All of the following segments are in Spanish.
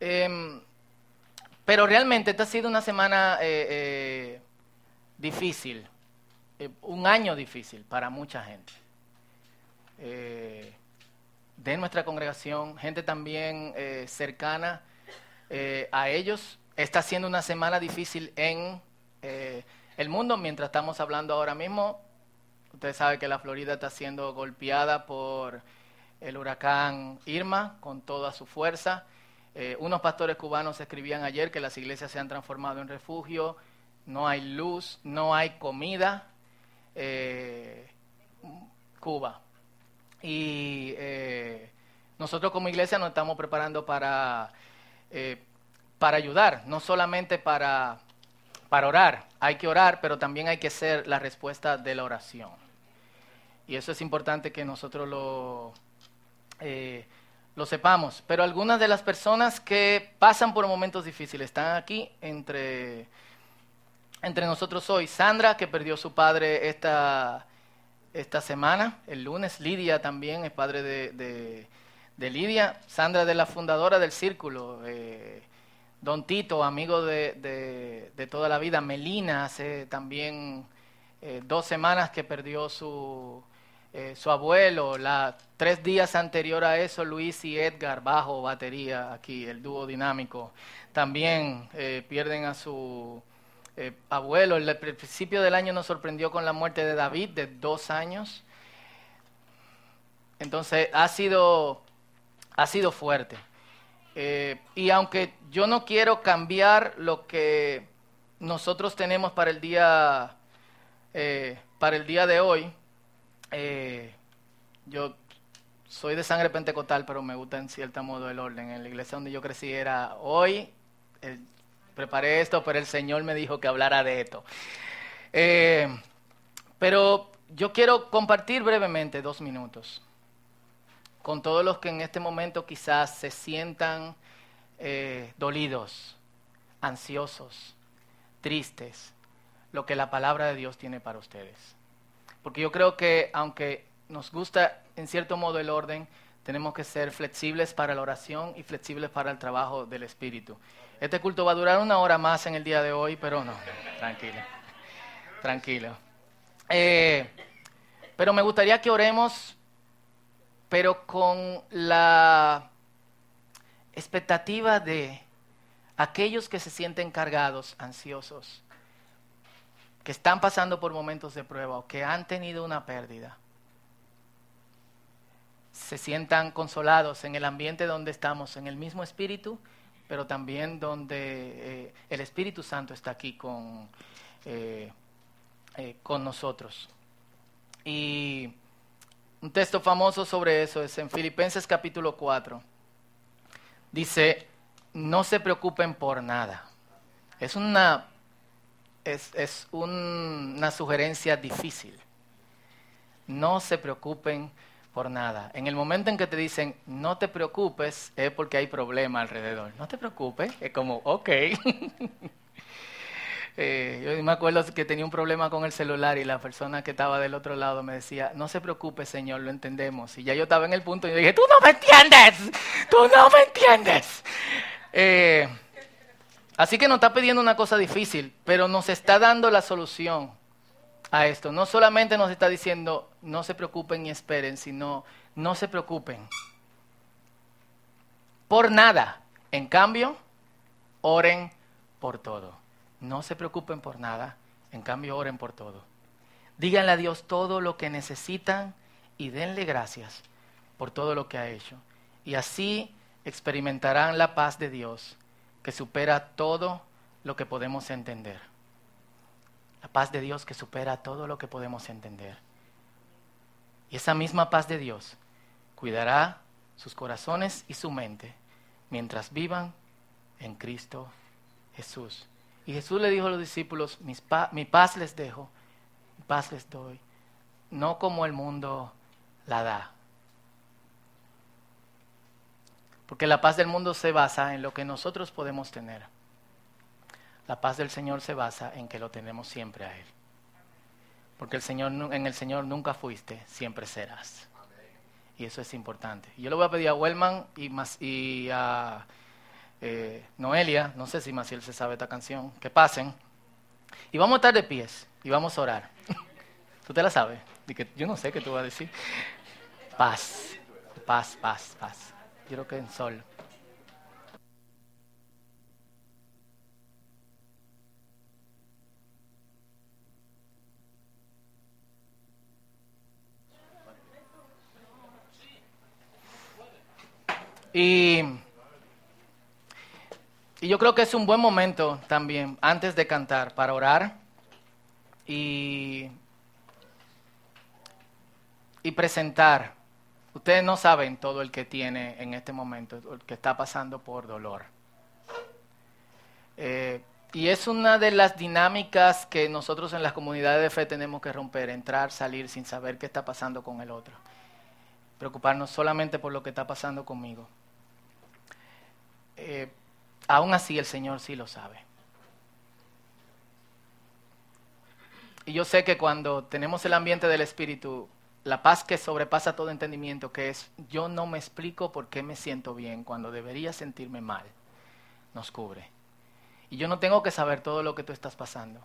Em, pero realmente esta ha sido una semana eh, eh, difícil, eh, un año difícil para mucha gente. de nuestra congregación, gente también cercana a ellos. Está siendo una semana difícil en el mundo mientras estamos hablando ahora mismo. Usted sabe que la Florida está siendo golpeada por el huracán Irma con toda su fuerza. Eh, unos pastores cubanos escribían ayer que las iglesias se han transformado en refugio, no hay luz, no hay comida. Eh, Cuba. Y eh, nosotros como iglesia nos estamos preparando para, para ayudar, no solamente para, para orar. Hay que orar, pero también hay que ser la respuesta de la oración. Y eso es importante que nosotros lo lo sepamos. Pero algunas de las personas que pasan por momentos difíciles están aquí entre, entre nosotros hoy. Sandra, que perdió su padre esta, esta semana, el lunes. Lidia también es padre de, de, Lidia. Sandra de la fundadora del Círculo. Eh, Don Tito, amigo de, de, toda la vida. Melina, hace también eh, dos semanas que perdió su, eh, su abuelo, la, tres días anterior a eso, Luis y Edgar, bajo batería aquí, el dúo dinámico, también eh, pierden a su eh, abuelo. El, principio del año nos sorprendió con la muerte de David, de dos años. Entonces, ha sido, ha sido fuerte. y aunque yo no quiero cambiar lo que nosotros tenemos para el día, para el día de hoy, eh, yo soy de sangre pentecostal, pero me gusta en cierto modo el orden. En la iglesia donde yo crecí era hoy, preparé esto, pero el Señor me dijo que hablara de esto. Eh, pero yo quiero compartir brevemente dos minutos con todos los que en este momento quizás se sientan eh, dolidos, ansiosos, tristes, lo que la palabra de Dios tiene para ustedes. Porque yo creo que aunque nos gusta en cierto modo el orden, tenemos que ser flexibles para la oración y flexibles para el trabajo del Espíritu. Este culto va a durar una hora más en el día de hoy, pero no, tranquilo, tranquilo. Eh, pero me gustaría que oremos, pero con la expectativa de aquellos que se sienten cargados, ansiosos, que están pasando por momentos de prueba o que han tenido una pérdida, se sientan consolados en el ambiente donde estamos, en el mismo espíritu, pero también donde eh, el Espíritu Santo está aquí con, eh, eh, con nosotros. Y un texto famoso sobre eso es en Filipenses capítulo 4. Dice, no se preocupen por nada. Es una es, una sugerencia difícil. No se preocupen por nada. En el momento en que te dicen no te preocupes, es porque hay problema alrededor. No te preocupes, es como, ok. eh, yo me acuerdo que tenía un problema con el celular y la persona que estaba del otro lado me decía, no se preocupe, señor, lo entendemos. Y ya yo estaba en el punto y yo dije, tú no me entiendes, tú no me entiendes. Eh, Así que nos está pidiendo una cosa difícil, pero nos está dando la solución a esto. No solamente nos está diciendo, no se preocupen y esperen, sino, no se preocupen. Por nada. En cambio, oren por todo. No se preocupen por nada, en cambio, oren por todo. Díganle a Dios todo lo que necesitan y denle gracias por todo lo que ha hecho. Y así experimentarán la paz de Dios que supera todo lo que podemos entender. La paz de Dios que supera todo lo que podemos entender. Y esa misma paz de Dios cuidará sus corazones y su mente mientras vivan en Cristo Jesús. Y Jesús le dijo a los discípulos, mi paz les dejo, mi paz les doy, no como el mundo la da. Porque la paz del mundo se basa en lo que nosotros podemos tener. La paz del Señor se basa en que lo tenemos siempre a Él. Porque el Señor, en el Señor nunca fuiste, siempre serás. Y eso es importante. Yo le voy a pedir a Wellman y, y a eh, Noelia, no sé si Maciel se sabe esta canción, que pasen. Y vamos a estar de pies y vamos a orar. ¿Tú te la sabes? yo no sé qué tú vas a decir. Paz, paz, paz, paz. Creo que en sol. Y, y, yo creo que es un buen momento también, antes de cantar, para orar y, y presentar. Ustedes no saben todo el que tiene en este momento, el que está pasando por dolor. Eh, y es una de las dinámicas que nosotros en las comunidades de fe tenemos que romper, entrar, salir sin saber qué está pasando con el otro. Preocuparnos solamente por lo que está pasando conmigo. Eh, aún así el Señor sí lo sabe. Y yo sé que cuando tenemos el ambiente del Espíritu, la paz que sobrepasa todo entendimiento, que es yo no me explico por qué me siento bien cuando debería sentirme mal, nos cubre. Y yo no tengo que saber todo lo que tú estás pasando,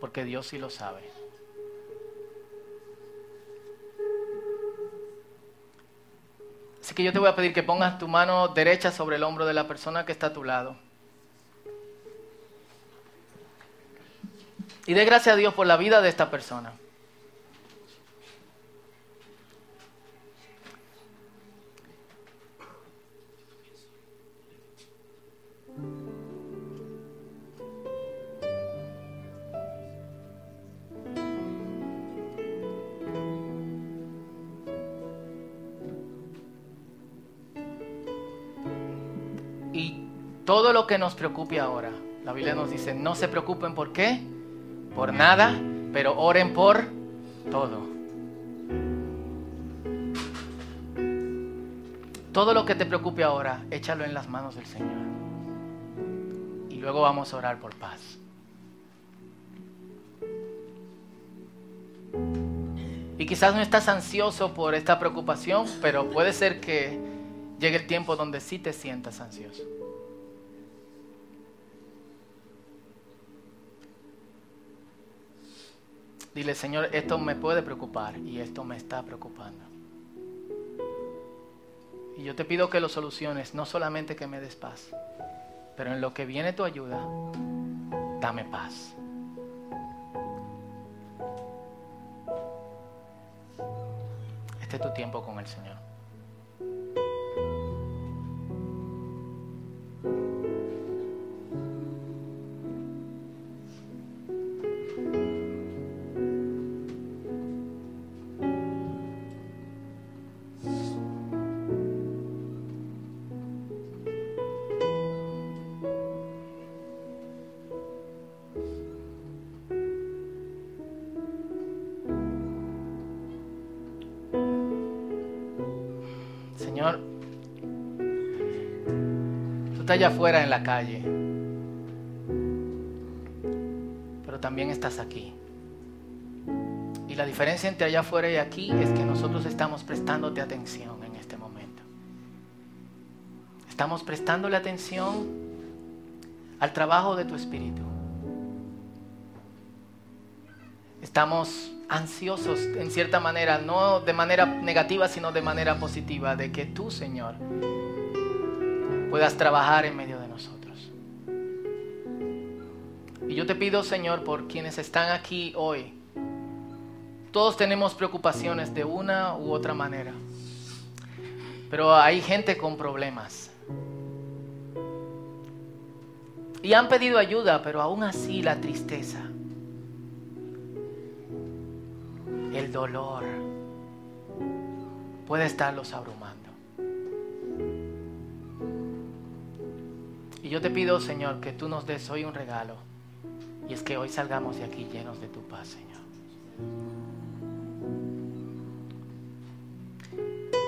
porque Dios sí lo sabe. Así que yo te voy a pedir que pongas tu mano derecha sobre el hombro de la persona que está a tu lado. Y dé gracias a Dios por la vida de esta persona. Todo lo que nos preocupe ahora. La Biblia nos dice, no se preocupen por qué, por nada, pero oren por todo. Todo lo que te preocupe ahora, échalo en las manos del Señor. Luego vamos a orar por paz. Y quizás no estás ansioso por esta preocupación, pero puede ser que llegue el tiempo donde sí te sientas ansioso. Dile, Señor, esto me puede preocupar y esto me está preocupando. Y yo te pido que lo soluciones, no solamente que me des paz, pero en lo que viene tu ayuda, dame paz. Este es tu tiempo con el Señor. Allá afuera en la calle, pero también estás aquí. Y la diferencia entre allá afuera y aquí es que nosotros estamos prestándote atención en este momento. Estamos prestándole atención al trabajo de tu espíritu. Estamos ansiosos en cierta manera, no de manera negativa, sino de manera positiva, de que tú, Señor, puedas trabajar en medio de nosotros. Y yo te pido, Señor, por quienes están aquí hoy. Todos tenemos preocupaciones de una u otra manera. Pero hay gente con problemas. Y han pedido ayuda, pero aún así la tristeza, el dolor, puede estarlos abrumando. Yo te pido, Señor, que tú nos des hoy un regalo. Y es que hoy salgamos de aquí llenos de tu paz, Señor.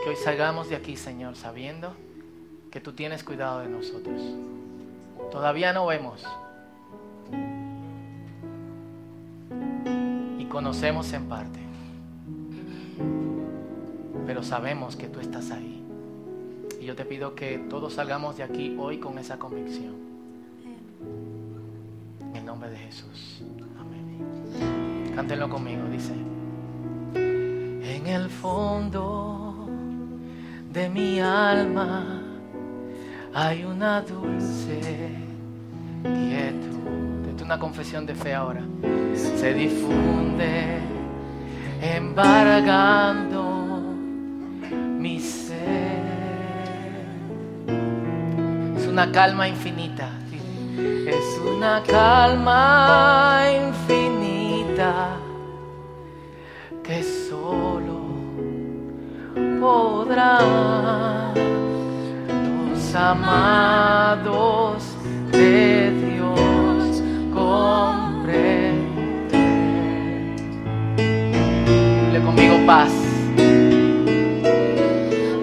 Que hoy salgamos de aquí, Señor, sabiendo que tú tienes cuidado de nosotros. Todavía no vemos. Y conocemos en parte. Pero sabemos que tú estás ahí. Y yo te pido que todos salgamos de aquí hoy con esa convicción. En el nombre de Jesús. Amén. Cántenlo conmigo, dice. En el fondo de mi alma hay una dulce quietud. Esto es una confesión de fe ahora. Se difunde embargando una calma infinita. Es una calma infinita que solo podrán los amados de Dios comprender. Conmigo paz.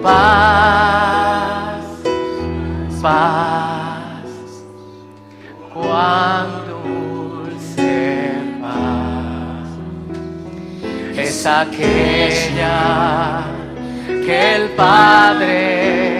Paz, es aquella que el Padre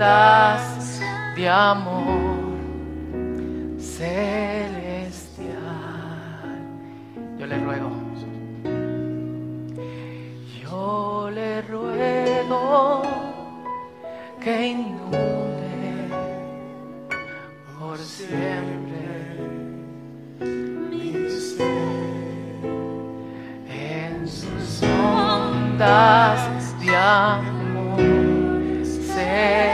de amor celestial. Yo le ruego, yo le ruego que inunde por siempre mi ser en sus ondas de amor celestial.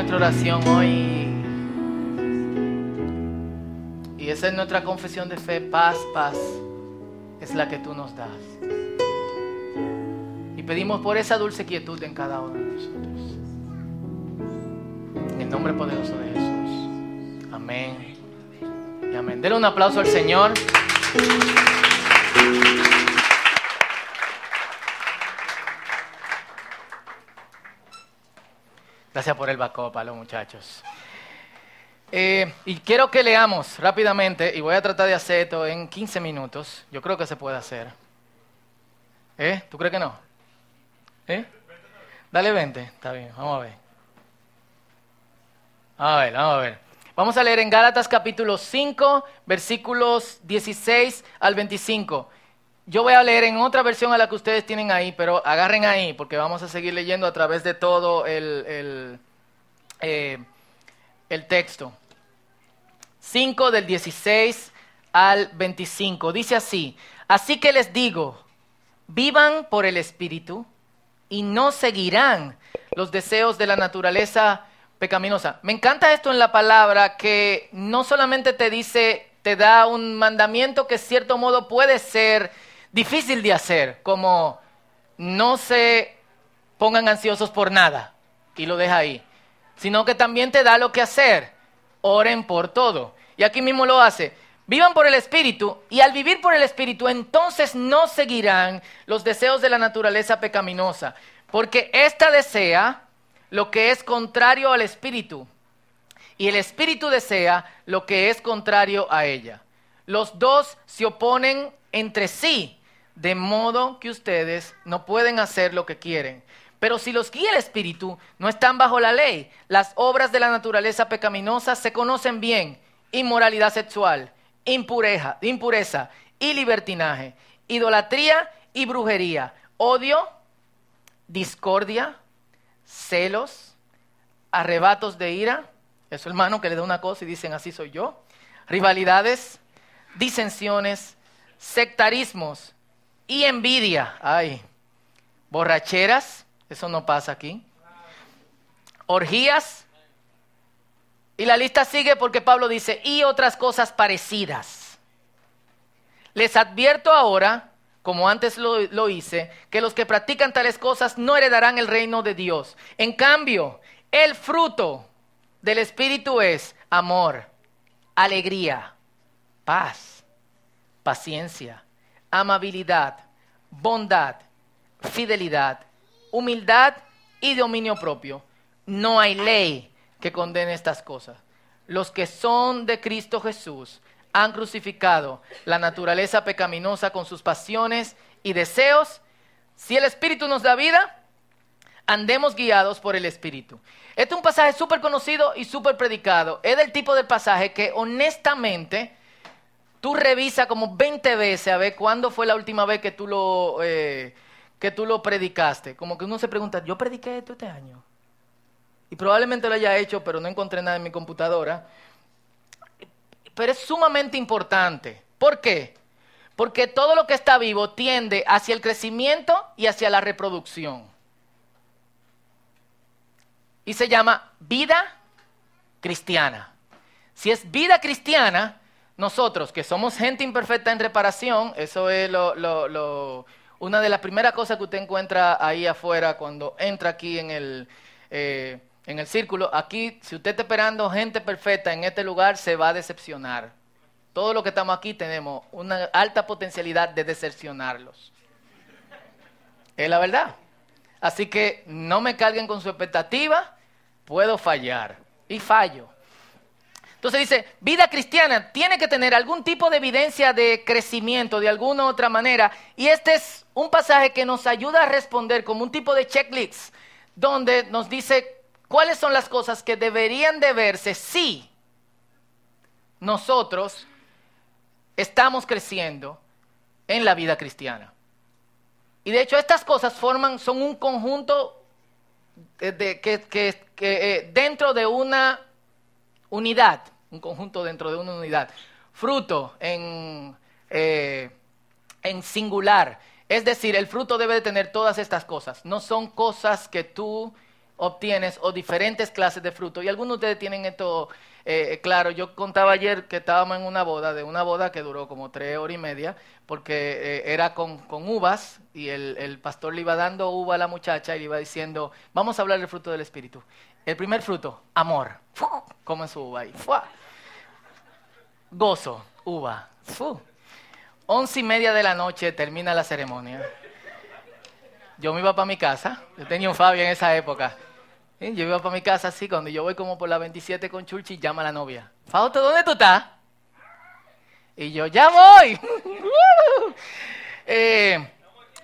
Nuestra oración hoy. Y esa es nuestra confesión de fe. Paz, paz es la que tú nos das. Y pedimos por esa dulce quietud en cada uno de nosotros. En el nombre poderoso de Jesús. Amén. Y amén. Denle un aplauso al Señor. Gracias por el backup a los muchachos. Eh, y quiero que leamos rápidamente, y voy a tratar de hacer esto en 15 minutos. Yo creo que se puede hacer. ¿Eh? ¿Tú crees que no? ¿Eh? Dale 20. Está bien, vamos a ver. A ver, vamos a ver. Vamos a leer en Gálatas capítulo 5, versículos 16 al 25. Yo voy a leer en otra versión a la que ustedes tienen ahí, pero agarren ahí, porque vamos a seguir leyendo a través de todo el, el, eh, texto. 5 del 16 al 25. Dice así, así que les digo, vivan por el Espíritu y no seguirán los deseos de la naturaleza pecaminosa. Me encanta esto en la palabra que no solamente te dice, te da un mandamiento que cierto modo puede ser difícil de hacer, como no se pongan ansiosos por nada y lo deja ahí, sino que también te da lo que hacer, oren por todo. Y aquí mismo lo hace. Vivan por el Espíritu y al vivir por el Espíritu entonces no seguirán los deseos de la naturaleza pecaminosa, porque ésta desea lo que es contrario al Espíritu y el Espíritu desea lo que es contrario a ella. Los dos se oponen entre sí, de modo que ustedes no pueden hacer lo que quieren. Pero si los guía el Espíritu, no están bajo la ley. Las obras de la naturaleza pecaminosa se conocen bien. Inmoralidad sexual, impureza, y libertinaje, idolatría y brujería, odio, discordia, celos, arrebatos de ira. Eso hermano que le da una cosa y dicen así soy yo. Rivalidades, disensiones, sectarismos y envidia. Ay, borracheras, eso no pasa aquí. Orgías. Y la lista sigue porque Pablo dice, y otras cosas parecidas. Les advierto ahora, como antes lo, lo hice, que los que practican tales cosas no heredarán el reino de Dios. En cambio, el fruto del Espíritu es amor, alegría, paz, paciencia, amabilidad, bondad, fidelidad, humildad y dominio propio. No hay ley que condene estas cosas. Los que son de Cristo Jesús han crucificado la naturaleza pecaminosa con sus pasiones y deseos. Si el Espíritu nos da vida, andemos guiados por el Espíritu. Este es un pasaje súper conocido y súper predicado. Es del tipo de pasaje que honestamente tú revisas como 20 veces a ver cuándo fue la última vez que tú lo, eh, que tú lo predicaste. Como que uno se pregunta, yo prediqué esto este año. Y probablemente lo haya hecho, pero no encontré nada en mi computadora. Pero es sumamente importante. ¿Por qué? Porque todo lo que está vivo tiende hacia el crecimiento y hacia la reproducción. Y se llama vida cristiana. Si es vida cristiana, nosotros que somos gente imperfecta en reparación, eso es lo, lo- lo- una de las primeras cosas que usted encuentra ahí afuera cuando entra aquí en el, eh, en el círculo. Aquí, si usted está esperando gente perfecta en este lugar, se va a decepcionar. Todos los que estamos aquí tenemos una alta potencialidad de decepcionarlos. Es la verdad. Así que no me carguen con su expectativa, puedo fallar. Y fallo. Entonces dice, vida cristiana tiene que tener algún tipo de evidencia de crecimiento de alguna u otra manera. Y este es un pasaje que nos ayuda a responder como un tipo de checklist, donde nos dice cuáles son las cosas que deberían de verse si nosotros estamos creciendo en la vida cristiana. Y de hecho estas cosas forman, son un conjunto de, que, que- que, eh, dentro de una unidad, un conjunto dentro de una unidad. Fruto en, eh, en singular. Es decir, el fruto debe de tener todas estas cosas. No son cosas que tú obtienes o diferentes clases de fruto. Y algunos de ustedes tienen esto eh, claro. Yo contaba ayer que estábamos en una boda, de una boda que duró como tres horas y media, porque eh, era con, con uvas y el, el pastor le iba dando uva a la muchacha y le iba diciendo, vamos a hablar del fruto del Espíritu. El primer fruto, amor. ¡Fu! Come su uva ahí. Gozo, uva. Once y media de la noche termina la ceremonia. Yo me iba para mi casa. Yo tenía un Fabio en esa época. Yo iba para mi casa así, cuando yo voy como por la 27 con Churchi, llama a la novia. Fausto, ¿dónde tú estás? Y yo, ya voy. Eh,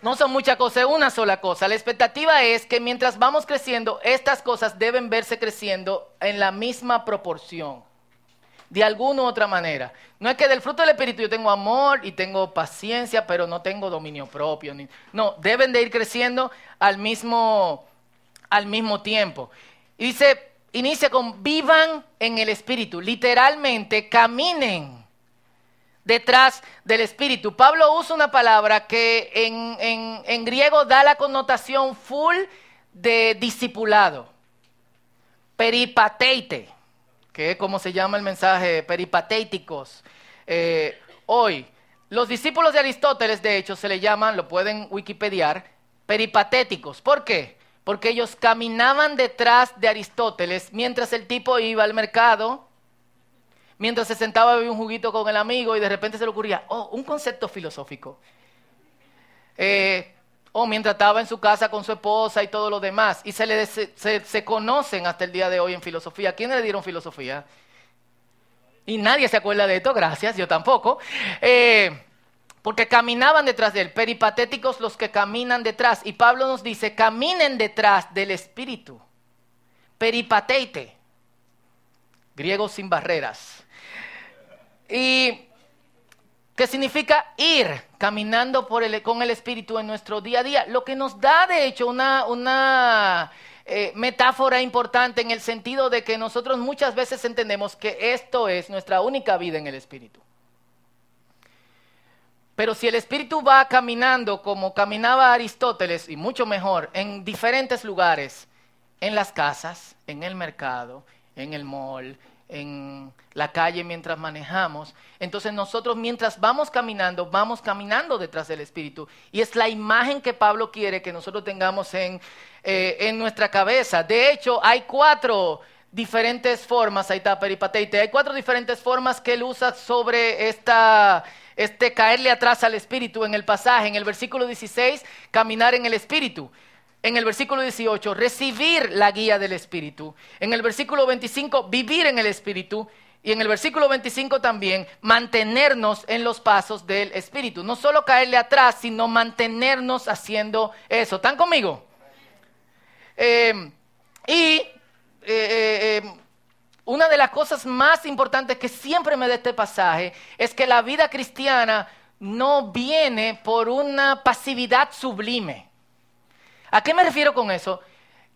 no son muchas cosas, es una sola cosa. La expectativa es que mientras vamos creciendo, estas cosas deben verse creciendo en la misma proporción. De alguna u otra manera. No es que del fruto del Espíritu yo tengo amor y tengo paciencia, pero no tengo dominio propio. no, deben de ir creciendo al mismo, al mismo tiempo. Y dice, inicia con vivan en el Espíritu. Literalmente, caminen detrás del Espíritu. Pablo usa una palabra que en, en- griego da la connotación full de discipulado. Peripateite, que es como se llama el mensaje, peripatéticos. Eh, hoy, los discípulos de Aristóteles, de hecho, se le llaman, lo pueden wikipediar, peripatéticos. ¿Por qué? Porque ellos caminaban detrás de Aristóteles mientras el tipo iba al mercado, mientras se sentaba a beber un juguito con el amigo y de repente se le ocurría, oh, un concepto filosófico. Eh, o mientras estaba en su casa con su esposa y todo lo demás. Y se, le, se, conocen hasta el día de hoy en filosofía. ¿Quiénes le dieron filosofía? Y nadie se acuerda de esto, gracias, yo tampoco. Eh, porque caminaban detrás de él. Peripatéticos los que caminan detrás. Y Pablo nos dice, caminen detrás del Espíritu. Peripateite, griego sin barreras. Y que significa ir caminando con el Espíritu en nuestro día a día, lo que nos da de hecho una, una eh, metáfora importante en el sentido de que nosotros muchas veces entendemos que esto es nuestra única vida en el Espíritu. Pero si el Espíritu va caminando como caminaba Aristóteles, y mucho mejor, en diferentes lugares, en las casas, en el mercado, en el mall, en la calle mientras manejamos. Entonces nosotros mientras vamos caminando, vamos caminando detrás del Espíritu. Y es la imagen que Pablo quiere que nosotros tengamos en, eh, en nuestra cabeza. De hecho, hay cuatro diferentes formas, ahí está hay cuatro diferentes formas que él usa sobre esta, este caerle atrás al Espíritu en el pasaje. En el versículo 16, caminar en el Espíritu. En el versículo 18, recibir la guía del Espíritu. En el versículo 25, vivir en el Espíritu. Y en el versículo 25 también, mantenernos en los pasos del Espíritu. No solo caerle atrás, sino mantenernos haciendo eso. ¿Están conmigo? Eh, y eh, eh, una de las cosas más importantes que siempre me da este pasaje es que la vida cristiana no viene por una pasividad sublime. ¿A qué me refiero con eso?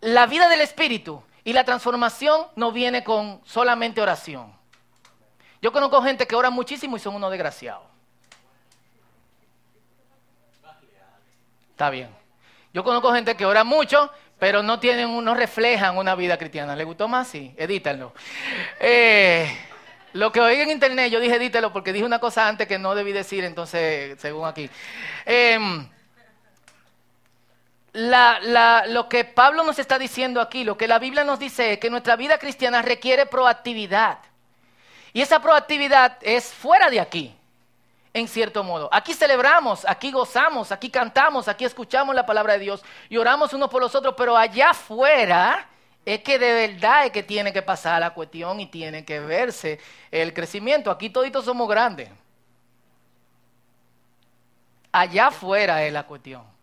La vida del Espíritu y la transformación no viene con solamente oración. Yo conozco gente que ora muchísimo y son unos desgraciados. Está bien. Yo conozco gente que ora mucho, pero no tienen, no reflejan una vida cristiana. ¿Le gustó más? Sí, edítenlo. Eh, lo que oí en internet, yo dije edítelo porque dije una cosa antes que no debí decir, entonces, según aquí. Em, lo que Pablo nos está diciendo aquí, lo que la Biblia nos dice es que nuestra vida cristiana requiere proactividad. Y esa proactividad es fuera de aquí, en cierto modo. Aquí celebramos, aquí gozamos, aquí cantamos, aquí escuchamos la palabra de Dios y oramos unos por los otros, pero allá afuera es que de verdad es que tiene que pasar la cuestión y tiene que verse el crecimiento. Aquí toditos somos grandes. Allá afuera es la cuestión.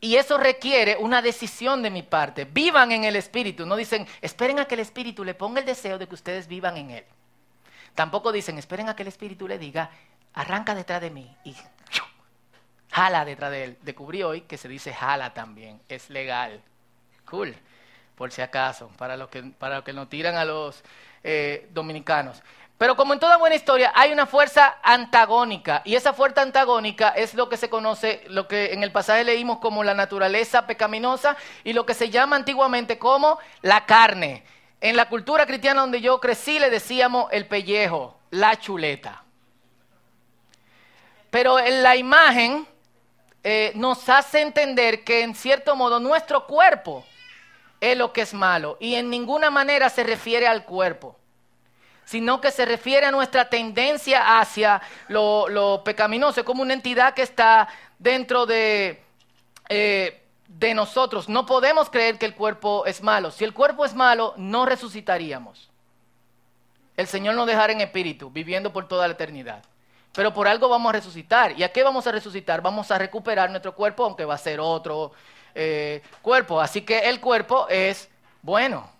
Y eso requiere una decisión de mi parte. Vivan en el Espíritu. No dicen, esperen a que el Espíritu le ponga el deseo de que ustedes vivan en Él. Tampoco dicen, esperen a que el Espíritu le diga, arranca detrás de mí y jala detrás de Él. Descubrí hoy que se dice jala también. Es legal. Cool. Por si acaso, para los que, para los que nos tiran a los eh, dominicanos. Pero como en toda buena historia, hay una fuerza antagónica. Y esa fuerza antagónica es lo que se conoce, lo que en el pasaje leímos como la naturaleza pecaminosa y lo que se llama antiguamente como la carne. En la cultura cristiana donde yo crecí le decíamos el pellejo, la chuleta. Pero en la imagen eh, nos hace entender que en cierto modo nuestro cuerpo es lo que es malo y en ninguna manera se refiere al cuerpo sino que se refiere a nuestra tendencia hacia lo, pecaminoso, como una entidad que está dentro de, eh, de nosotros. No podemos creer que el cuerpo es malo. Si el cuerpo es malo, no resucitaríamos. El Señor nos dejará en espíritu, viviendo por toda la eternidad. Pero por algo vamos a resucitar. ¿Y a qué vamos a resucitar? Vamos a recuperar nuestro cuerpo, aunque va a ser otro eh, cuerpo. Así que el cuerpo es bueno.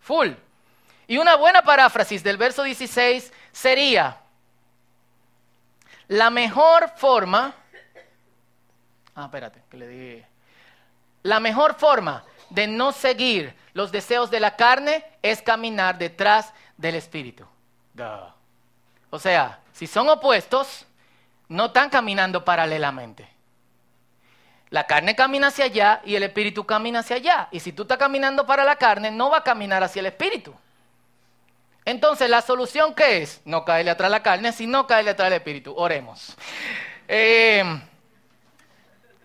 Full. Y una buena paráfrasis del verso 16 sería, la mejor forma, ah, espérate, que le dije, la mejor forma de no seguir los deseos de la carne es caminar detrás del Espíritu. O sea, si son opuestos, no están caminando paralelamente. La carne camina hacia allá y el espíritu camina hacia allá. Y si tú estás caminando para la carne, no va a caminar hacia el espíritu. Entonces, ¿la solución qué es? No caerle atrás la carne, sino caerle atrás al espíritu. Oremos. Eh,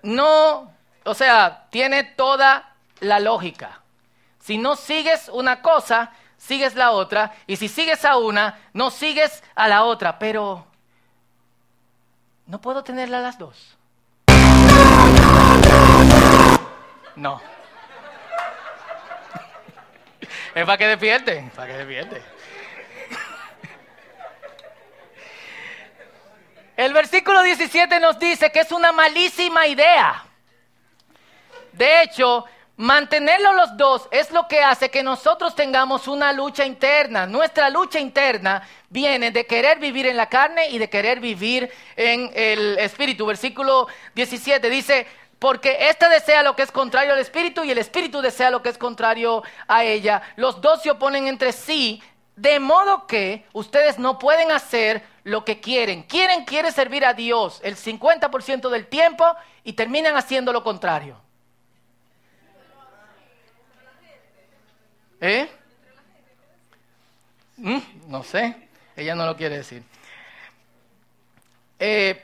no, o sea, tiene toda la lógica. Si no sigues una cosa, sigues la otra. Y si sigues a una, no sigues a la otra. Pero no puedo tenerla las dos. No. Es para que despierten, para que despierten. versículo 17 nos dice que es una malísima idea. De hecho, mantenerlo los dos es lo que hace que nosotros tengamos una lucha interna. Nuestra lucha interna viene de querer vivir en la carne y de querer vivir en el espíritu. Versículo 17 dice, porque ésta desea lo que es contrario al espíritu y el espíritu desea lo que es contrario a ella. Los dos se oponen entre sí, de modo que ustedes no pueden hacer lo que quieren. Quieren, quiere servir a Dios el 50% del tiempo y terminan haciendo lo contrario. ¿Eh? Mm, no sé, ella no lo quiere decir. Eh,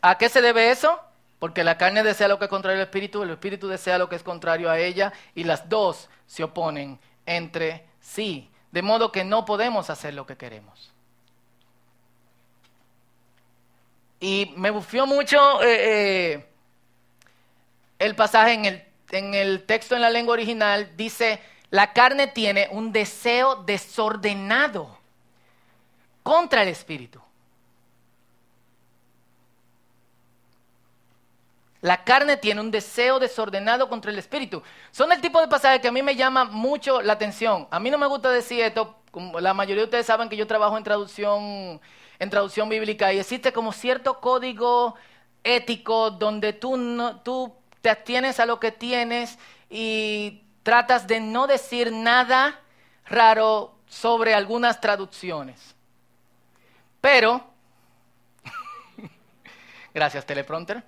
¿A qué se debe eso? Porque la carne desea lo que es contrario al espíritu, el espíritu desea lo que es contrario a ella, y las dos se oponen entre sí, de modo que no podemos hacer lo que queremos. Y me bufió mucho eh, eh, el pasaje en el, en el texto en la lengua original, dice, la carne tiene un deseo desordenado contra el espíritu. La carne tiene un deseo desordenado contra el espíritu. Son el tipo de pasajes que a mí me llama mucho la atención. A mí no me gusta decir esto, como la mayoría de ustedes saben que yo trabajo en traducción, en traducción bíblica y existe como cierto código ético donde tú, tú te atienes a lo que tienes y tratas de no decir nada raro sobre algunas traducciones. Pero, gracias teleprompter,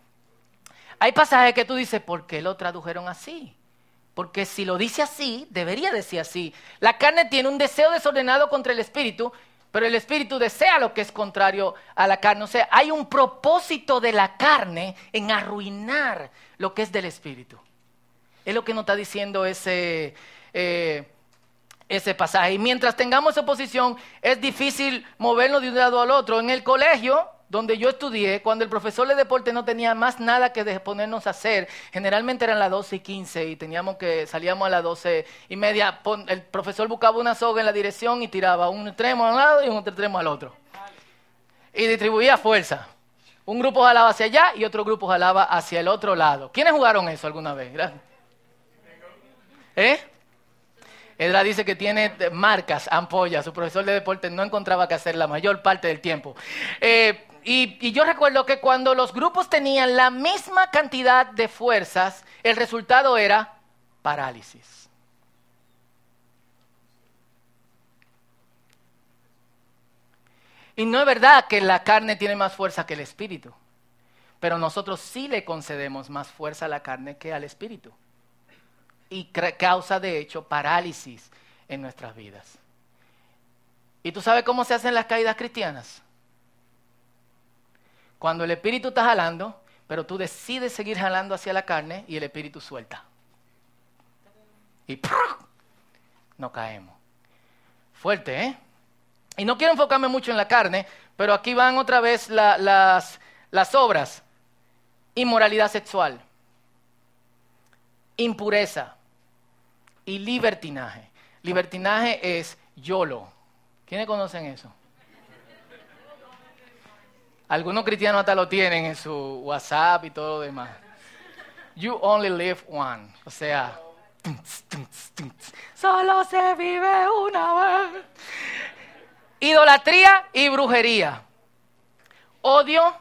hay pasajes que tú dices, ¿por qué lo tradujeron así? Porque si lo dice así, debería decir así. La carne tiene un deseo desordenado contra el espíritu, pero el espíritu desea lo que es contrario a la carne. O sea, hay un propósito de la carne en arruinar lo que es del espíritu. Es lo que nos está diciendo ese, eh, ese pasaje. Y mientras tengamos esa posición, es difícil movernos de un lado al otro. En el colegio, donde yo estudié, cuando el profesor de deporte no tenía más nada que ponernos a hacer, generalmente eran las 12 y 15 y teníamos que, salíamos a las 12 y media, el profesor buscaba una soga en la dirección y tiraba un extremo a un lado y un extremo al otro. Y distribuía fuerza. Un grupo jalaba hacia allá y otro grupo jalaba hacia el otro lado. ¿Quiénes jugaron eso alguna vez? ¿Eh? Edra dice que tiene marcas, ampollas. Su profesor de deporte no encontraba que hacer la mayor parte del tiempo. Eh, y, yo recuerdo que cuando los grupos tenían la misma cantidad de fuerzas, el resultado era parálisis. Y no es verdad que la carne tiene más fuerza que el espíritu, pero nosotros sí le concedemos más fuerza a la carne que al espíritu y causa de hecho parálisis en nuestras vidas. ¿Y tú sabes cómo se hacen las caídas cristianas? Cuando el espíritu está jalando, pero tú decides seguir jalando hacia la carne y el espíritu suelta. Y no caemos. Fuerte, ¿eh? Y no quiero enfocarme mucho en la carne, pero aquí van otra vez las, las obras. Inmoralidad sexual, impureza, y libertinaje. Libertinaje es YOLO. ¿Quiénes conocen eso? Algunos cristianos hasta lo tienen en su WhatsApp y todo lo demás. You only live one. O sea, solo se vive una vez. Idolatría y brujería. Odio,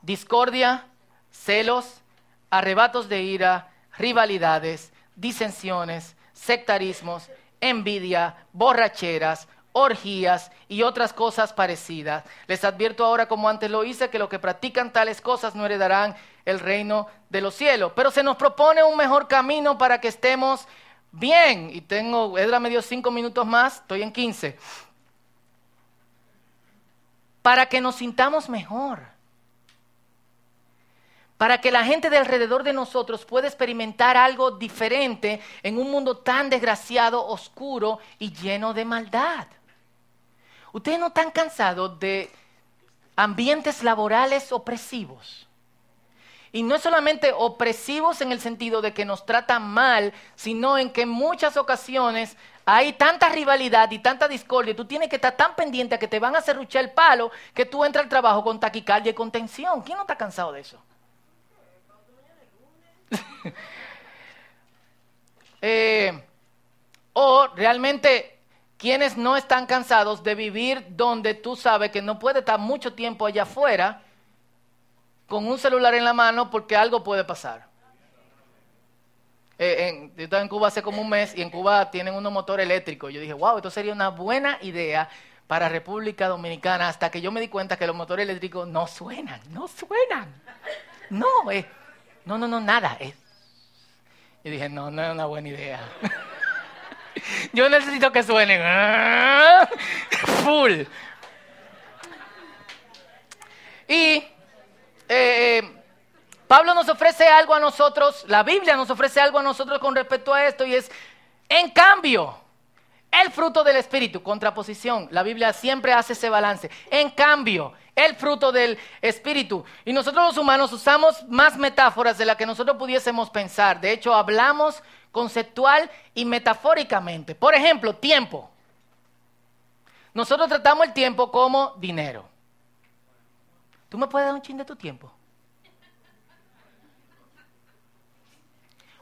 discordia, celos, arrebatos de ira, rivalidades, disensiones, sectarismos, envidia, borracheras, orgías y otras cosas parecidas. Les advierto ahora, como antes lo hice, que los que practican tales cosas no heredarán el reino de los cielos. Pero se nos propone un mejor camino para que estemos bien. Y tengo, Edra me dio cinco minutos más, estoy en quince. Para que nos sintamos mejor para que la gente de alrededor de nosotros pueda experimentar algo diferente en un mundo tan desgraciado, oscuro y lleno de maldad. Ustedes no están cansados de ambientes laborales opresivos. Y no solamente opresivos en el sentido de que nos tratan mal, sino en que en muchas ocasiones hay tanta rivalidad y tanta discordia, tú tienes que estar tan pendiente a que te van a serruchar el palo que tú entras al trabajo con taquicardia y con tensión. ¿Quién no está cansado de eso? Eh, o realmente quienes no están cansados de vivir donde tú sabes que no puede estar mucho tiempo allá afuera con un celular en la mano porque algo puede pasar. Eh, yo estaba en Cuba hace como un mes y en Cuba tienen unos motores eléctricos. Yo dije, wow, esto sería una buena idea para República Dominicana hasta que yo me di cuenta que los motores eléctricos no suenan, no suenan. No, eh, no, no, no, nada. eh. Yo dije, no, no es una buena idea. Yo necesito que suenen. Full. Y eh, eh, Pablo nos ofrece algo a nosotros, la Biblia nos ofrece algo a nosotros con respecto a esto y es, en cambio, el fruto del Espíritu, contraposición. La Biblia siempre hace ese balance. En cambio, el fruto del Espíritu. Y nosotros los humanos usamos más metáforas de las que nosotros pudiésemos pensar. De hecho, hablamos conceptual y metafóricamente. Por ejemplo, tiempo. Nosotros tratamos el tiempo como dinero. ¿Tú me puedes dar un chin de tu tiempo?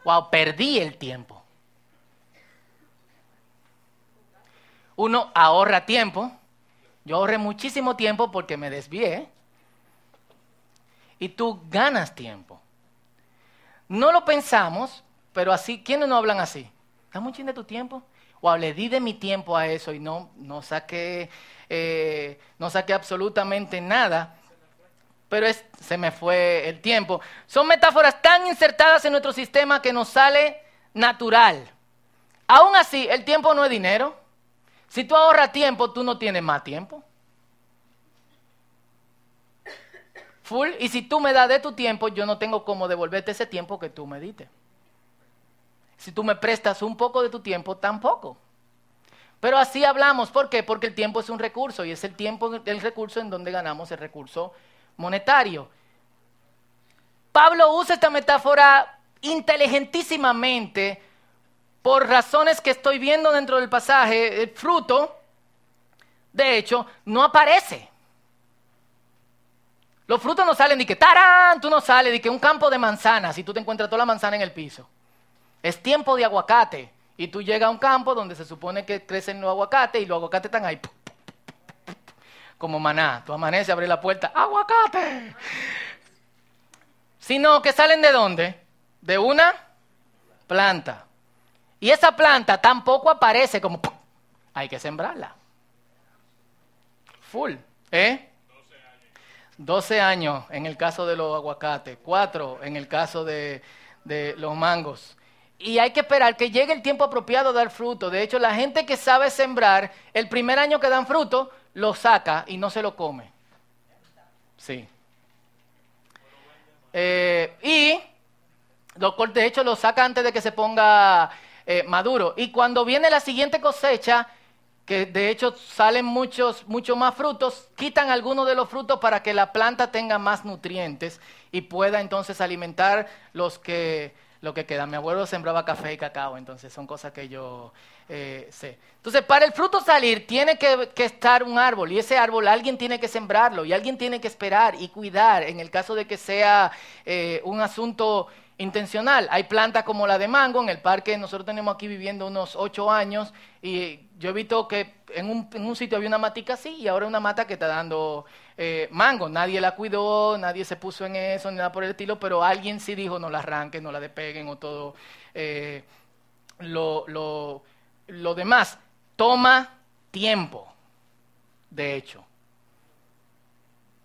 Wow, perdí el tiempo. Uno ahorra tiempo. Yo ahorré muchísimo tiempo porque me desvié. Y tú ganas tiempo. No lo pensamos, pero así, ¿quiénes no hablan así? Dame un chin de tu tiempo. Wow, le di de mi tiempo a eso y no, no saqué, eh, no saqué absolutamente nada. Pero se me fue el tiempo. Son metáforas tan insertadas en nuestro sistema que nos sale natural. Aún así, el tiempo no es dinero. Si tú ahorras tiempo, tú no tienes más tiempo. Full. Y si tú me das de tu tiempo, yo no tengo cómo devolverte ese tiempo que tú me diste. Si tú me prestas un poco de tu tiempo, tampoco. Pero así hablamos. ¿Por qué? Porque el tiempo es un recurso y es el tiempo, el recurso en donde ganamos el recurso monetario. Pablo usa esta metáfora inteligentísimamente por razones que estoy viendo dentro del pasaje. El fruto, de hecho, no aparece. Los frutos no salen de que tarán, tú no sales de que un campo de manzanas y tú te encuentras toda la manzana en el piso. Es tiempo de aguacate y tú llegas a un campo donde se supone que crecen los aguacates y los aguacates están ahí como maná. Tú amaneces, abres la puerta, aguacate. Sino que salen de dónde? De una planta. Y esa planta tampoco aparece como hay que sembrarla. Full, ¿eh? 12 años en el caso de los aguacates, 4 en el caso de los mangos. Y hay que esperar que llegue el tiempo apropiado de dar fruto. De hecho, la gente que sabe sembrar, el primer año que dan fruto, lo saca y no se lo come. Sí. Eh, y lo, cor- de hecho lo saca antes de que se ponga eh, maduro. Y cuando viene la siguiente cosecha, que de hecho salen muchos, muchos más frutos, quitan algunos de los frutos para que la planta tenga más nutrientes y pueda entonces alimentar los que, lo que queda. Mi abuelo sembraba café y cacao, entonces son cosas que yo eh, sé. Entonces, para el fruto salir, tiene que, estar un árbol, y ese árbol alguien tiene que sembrarlo, y alguien tiene que esperar y cuidar, en el caso de que sea eh, un asunto intencional. Hay plantas como la de mango, en el parque nosotros tenemos aquí viviendo unos ocho años, y yo he visto que en un, en un sitio había una matica así, y ahora una mata que está dando eh, mango. Nadie la cuidó, nadie se puso en eso, ni nada por el estilo, pero alguien sí dijo, no la arranquen, no la despeguen, o todo eh, lo, lo, lo demás. Toma tiempo, de hecho.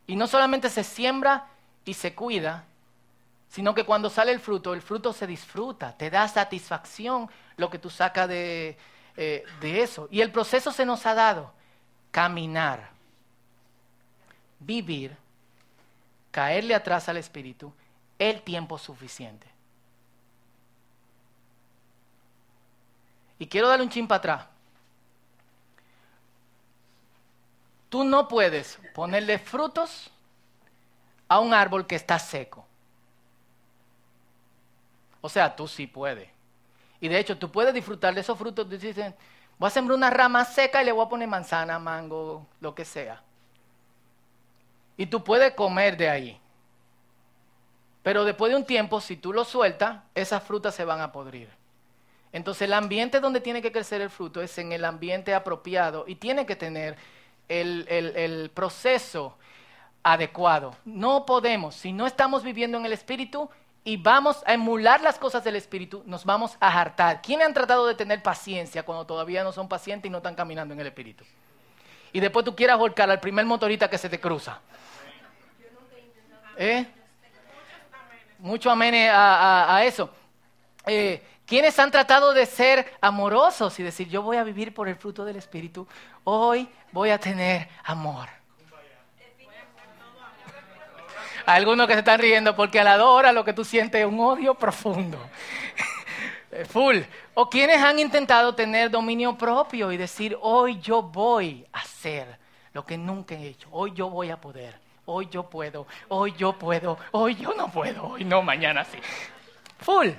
Y no solamente se siembra y se cuida, sino que cuando sale el fruto, el fruto se disfruta, te da satisfacción lo que tú sacas de, eh, de eso. Y el proceso se nos ha dado, caminar, vivir, caerle atrás al espíritu el tiempo suficiente. Y quiero darle un chin para atrás. Tú no puedes ponerle frutos a un árbol que está seco. O sea, tú sí puedes. Y de hecho, tú puedes disfrutar de esos frutos. Tú Voy a sembrar una rama seca y le voy a poner manzana, mango, lo que sea. Y tú puedes comer de ahí. Pero después de un tiempo, si tú lo sueltas, esas frutas se van a podrir. Entonces el ambiente donde tiene que crecer el fruto es en el ambiente apropiado y tiene que tener el, el- proceso adecuado. No podemos, si no estamos viviendo en el Espíritu y vamos a emular las cosas del Espíritu, nos vamos a hartar. ¿Quiénes han tratado de tener paciencia cuando todavía no son pacientes y no están caminando en el Espíritu? Y después tú quieras volcar al primer motorista que se te cruza. ¿Eh? Mucho amén a, a- a eso. Eh, ¿Quiénes han tratado de ser amorosos y decir, yo voy a vivir por el fruto del Espíritu? Hoy voy a tener amor. Algunos que se están riendo porque a la dos horas lo que tú sientes es un odio profundo. Eh, Full. O quienes han intentado tener dominio propio y decir, hoy yo voy a hacer lo que nunca he hecho. Hoy yo voy a poder. Hoy yo puedo. Hoy yo puedo. Hoy yo no puedo. Hoy no, mañana sí. Full.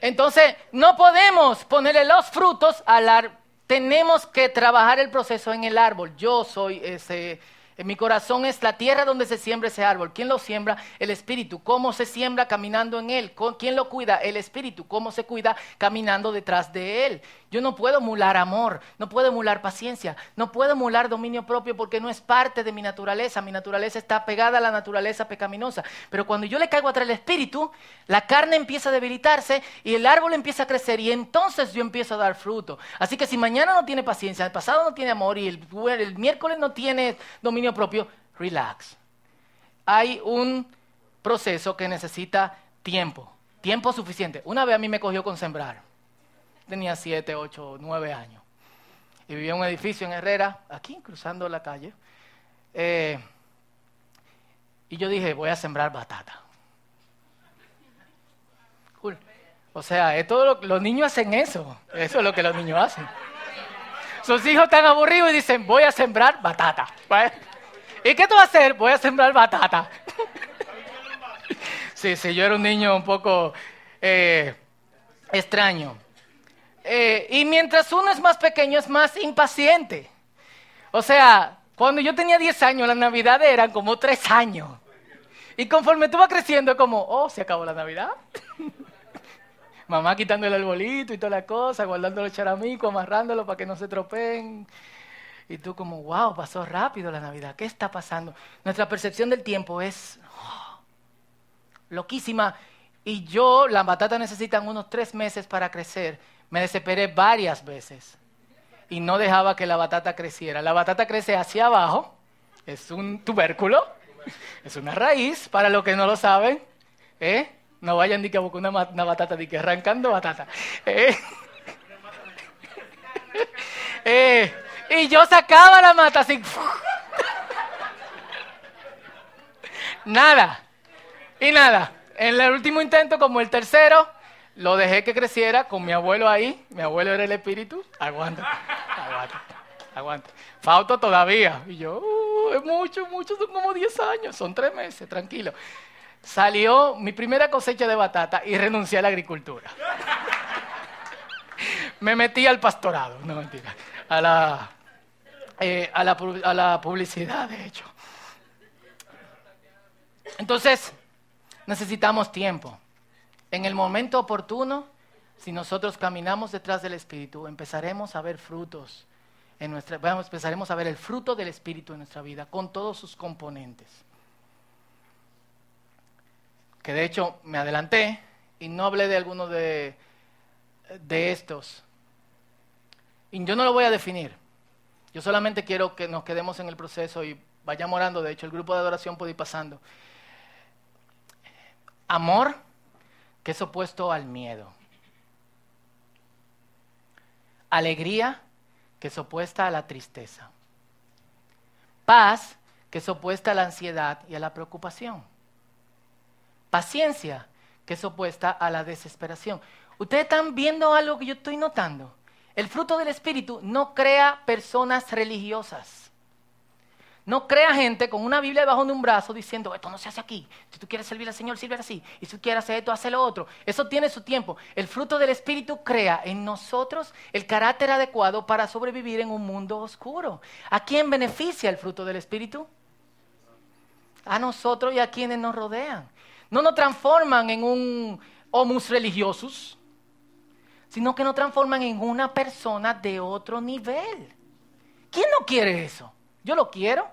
Entonces, no podemos ponerle los frutos al árbol. Tenemos que trabajar el proceso en el árbol. Yo soy ese. Mi corazón es la tierra donde se siembra ese árbol. ¿Quién lo siembra? El Espíritu. ¿Cómo se siembra? Caminando en Él. ¿Con- ¿Quién lo cuida? El Espíritu. ¿Cómo se cuida? Caminando detrás de Él. Yo no puedo emular amor, no puedo emular paciencia, no puedo emular dominio propio porque no es parte de mi naturaleza. Mi naturaleza está pegada a la naturaleza pecaminosa. Pero cuando yo le caigo atrás el Espíritu, la carne empieza a debilitarse y el árbol empieza a crecer y entonces yo empiezo a dar fruto. Así que si mañana no tiene paciencia, el pasado no tiene amor y el, el miércoles no tiene dominio propio, relax. Hay un proceso que necesita tiempo, tiempo suficiente. Una vez a mí me cogió con sembrar. Tenía siete, ocho, nueve años. Y vivía en un edificio en Herrera, aquí cruzando la calle. Eh, y yo dije, voy a sembrar batata. Cool. O sea, es todo lo- los niños hacen eso. Eso es lo que los niños hacen. Sus hijos están aburridos y dicen, voy a sembrar batata. ¿Vale? ¿Y qué tú vas a hacer? Voy a sembrar batata. sí, sí, yo era un niño un poco eh, extraño. Eh, y mientras uno es más pequeño, es más impaciente. O sea, cuando yo tenía 10 años, las navidades eran como 3 años. Y conforme tú vas creciendo, como, oh, se acabó la Navidad. Mamá quitando el arbolito y toda la cosa, guardando los charamicos, amarrándolo para que no se tropeen. Y tú como, wow, pasó rápido la Navidad. ¿Qué está pasando? Nuestra percepción del tiempo es oh, loquísima. Y yo, las batatas necesitan unos tres meses para crecer. Me desesperé varias veces. Y no dejaba que la batata creciera. La batata crece hacia abajo. Es un tubérculo. Es una raíz, para los que no lo saben. ¿eh? No vayan ni que a una, una batata, ni que arrancando batata. ¿eh? Eh, y yo sacaba la mata así. nada. Y nada. En el último intento, como el tercero, lo dejé que creciera con mi abuelo ahí. Mi abuelo era el espíritu. Aguanta, aguanta, aguanta. Fauto todavía. Y yo, "Uh, es mucho, mucho, son como 10 años. Son tres meses, tranquilo. Salió mi primera cosecha de batata y renuncié a la agricultura. Me metí al pastorado, no mentira, a la, eh, a la, a la publicidad, de hecho. Entonces, necesitamos tiempo. En el momento oportuno, si nosotros caminamos detrás del Espíritu, empezaremos a ver frutos en nuestra, vamos, empezaremos a ver el fruto del Espíritu en nuestra vida, con todos sus componentes. Que de hecho me adelanté y no hablé de alguno de, de estos. Y yo no lo voy a definir. Yo solamente quiero que nos quedemos en el proceso y vayamos orando. De hecho, el grupo de adoración puede ir pasando. Amor, que es opuesto al miedo. Alegría, que es opuesta a la tristeza. Paz, que es opuesta a la ansiedad y a la preocupación. Paciencia, que es opuesta a la desesperación. Ustedes están viendo algo que yo estoy notando. El fruto del Espíritu no crea personas religiosas. No crea gente con una Biblia debajo de un brazo diciendo, esto no se hace aquí. Si tú quieres servir al Señor, sirve así. Y si tú quieres hacer esto, haz lo otro. Eso tiene su tiempo. El fruto del Espíritu crea en nosotros el carácter adecuado para sobrevivir en un mundo oscuro. ¿A quién beneficia el fruto del Espíritu? A nosotros y a quienes nos rodean. No nos transforman en un homus religiosus, sino que nos transforman en una persona de otro nivel. ¿Quién no quiere eso? Yo lo quiero.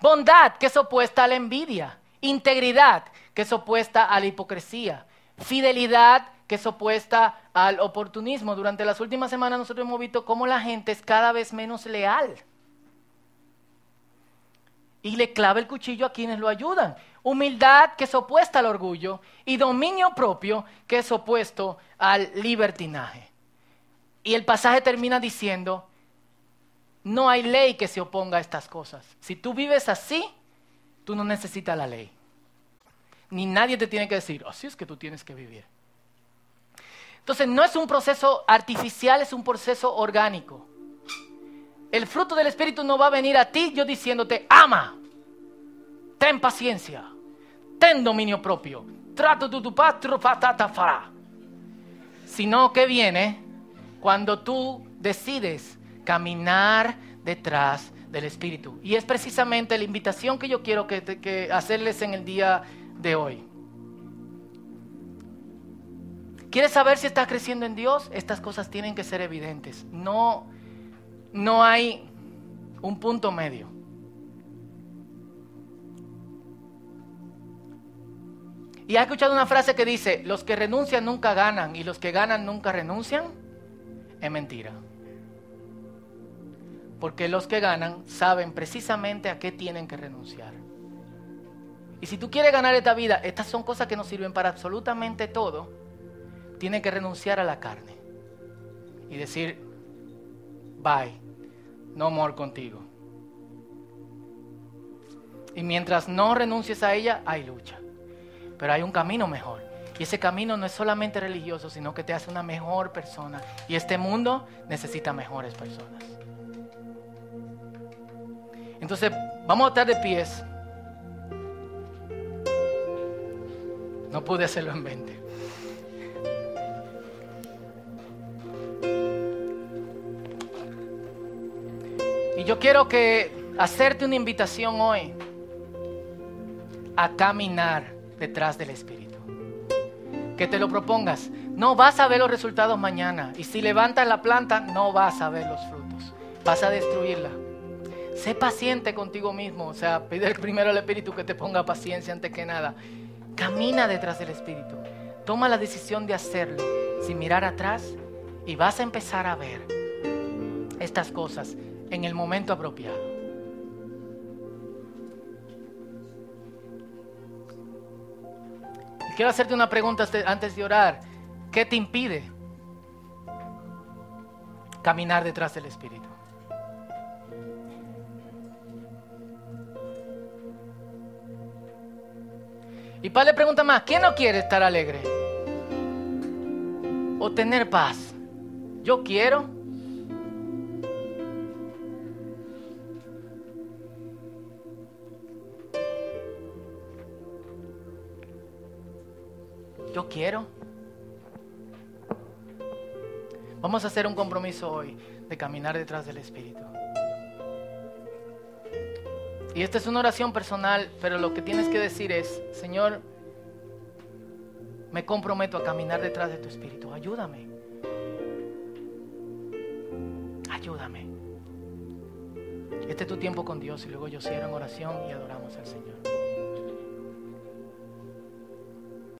Bondad, que es opuesta a la envidia. Integridad, que es opuesta a la hipocresía. Fidelidad, que es opuesta al oportunismo. Durante las últimas semanas nosotros hemos visto cómo la gente es cada vez menos leal. Y le clava el cuchillo a quienes lo ayudan. Humildad, que es opuesta al orgullo. Y dominio propio, que es opuesto al libertinaje. Y el pasaje termina diciendo, no hay ley que se oponga a estas cosas. Si tú vives así, tú no necesitas la ley. Ni nadie te tiene que decir, así es que tú tienes que vivir. Entonces, no es un proceso artificial, es un proceso orgánico. El fruto del Espíritu no va a venir a ti yo diciéndote, ama, ten paciencia, ten dominio propio, trato tu tu patata fará. Sino que viene cuando tú decides caminar detrás del Espíritu. Y es precisamente la invitación que yo quiero que, hacerles en el día de hoy. ¿Quieres saber si estás creciendo en Dios? Estas cosas tienen que ser evidentes. No, no hay un punto medio. Y ha escuchado una frase que dice, los que renuncian nunca ganan y los que ganan nunca renuncian. Es mentira. Porque los que ganan saben precisamente a qué tienen que renunciar. Y si tú quieres ganar esta vida, estas son cosas que nos sirven para absolutamente todo. Tienes que renunciar a la carne. Y decir, bye, no more contigo. Y mientras no renuncies a ella, hay lucha. Pero hay un camino mejor. Y ese camino no es solamente religioso, sino que te hace una mejor persona. Y este mundo necesita mejores personas. Entonces, vamos a estar de pies. No pude hacerlo en 20. Y yo quiero que hacerte una invitación hoy a caminar detrás del Espíritu. Que te lo propongas. No vas a ver los resultados mañana. Y si levantas la planta, no vas a ver los frutos. Vas a destruirla. Sé paciente contigo mismo. O sea, pide primero al Espíritu que te ponga paciencia antes que nada. Camina detrás del Espíritu. Toma la decisión de hacerlo sin mirar atrás y vas a empezar a ver estas cosas en el momento apropiado. Quiero hacerte una pregunta antes de orar. ¿Qué te impide caminar detrás del Espíritu? Y Pablo le pregunta más, ¿quién no quiere estar alegre? O tener paz. Yo quiero. Yo quiero. Vamos a hacer un compromiso hoy de caminar detrás del Espíritu. Y esta es una oración personal, pero lo que tienes que decir es, Señor, me comprometo a caminar detrás de tu Espíritu. Ayúdame. Ayúdame. Este es tu tiempo con Dios y luego yo cierro en oración y adoramos al Señor.